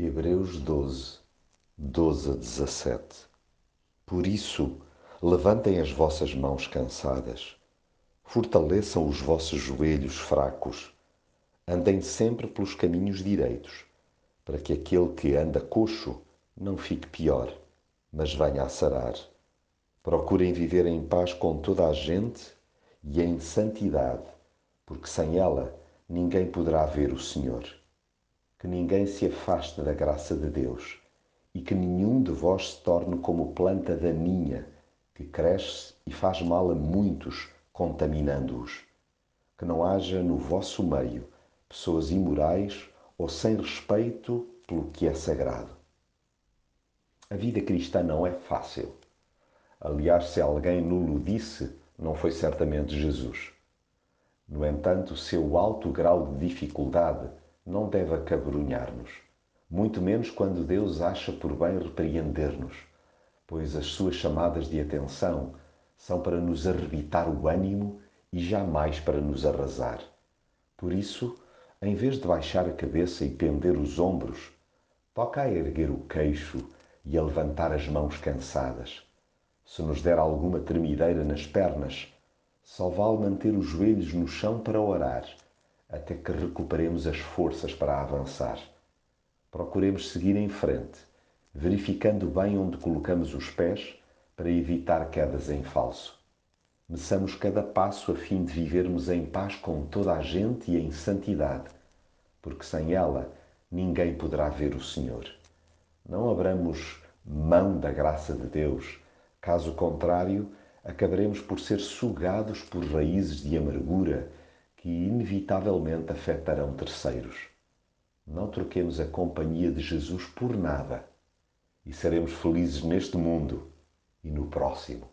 Hebreus 12, 12 a 17 Por isso, levantem as vossas mãos cansadas, fortaleçam os vossos joelhos fracos, andem sempre pelos caminhos direitos, para que aquele que anda coxo não fique pior, mas venha a sarar. Procurem viver em paz com toda a gente e em santidade, porque sem ela ninguém poderá ver o Senhor que ninguém se afaste da graça de Deus e que nenhum de vós se torne como planta daninha que cresce e faz mal a muitos, contaminando-os. Que não haja no vosso meio pessoas imorais ou sem respeito pelo que é sagrado. A vida cristã não é fácil. Aliás, se alguém nulo disse, não foi certamente Jesus. No entanto, seu alto grau de dificuldade não deve acabrunhar-nos, muito menos quando Deus acha por bem repreender-nos, pois as suas chamadas de atenção são para nos arrebitar o ânimo e jamais para nos arrasar. Por isso, em vez de baixar a cabeça e pender os ombros, toca a erguer o queixo e a levantar as mãos cansadas. Se nos der alguma tremideira nas pernas, só vale manter os joelhos no chão para orar até que recuperemos as forças para avançar. Procuremos seguir em frente, verificando bem onde colocamos os pés para evitar quedas em falso. Meçamos cada passo a fim de vivermos em paz com toda a gente e em santidade, porque sem ela ninguém poderá ver o Senhor. Não abramos mão da graça de Deus, caso contrário, acabaremos por ser sugados por raízes de amargura inevitavelmente afetarão terceiros. Não troquemos a companhia de Jesus por nada e seremos felizes neste mundo e no próximo.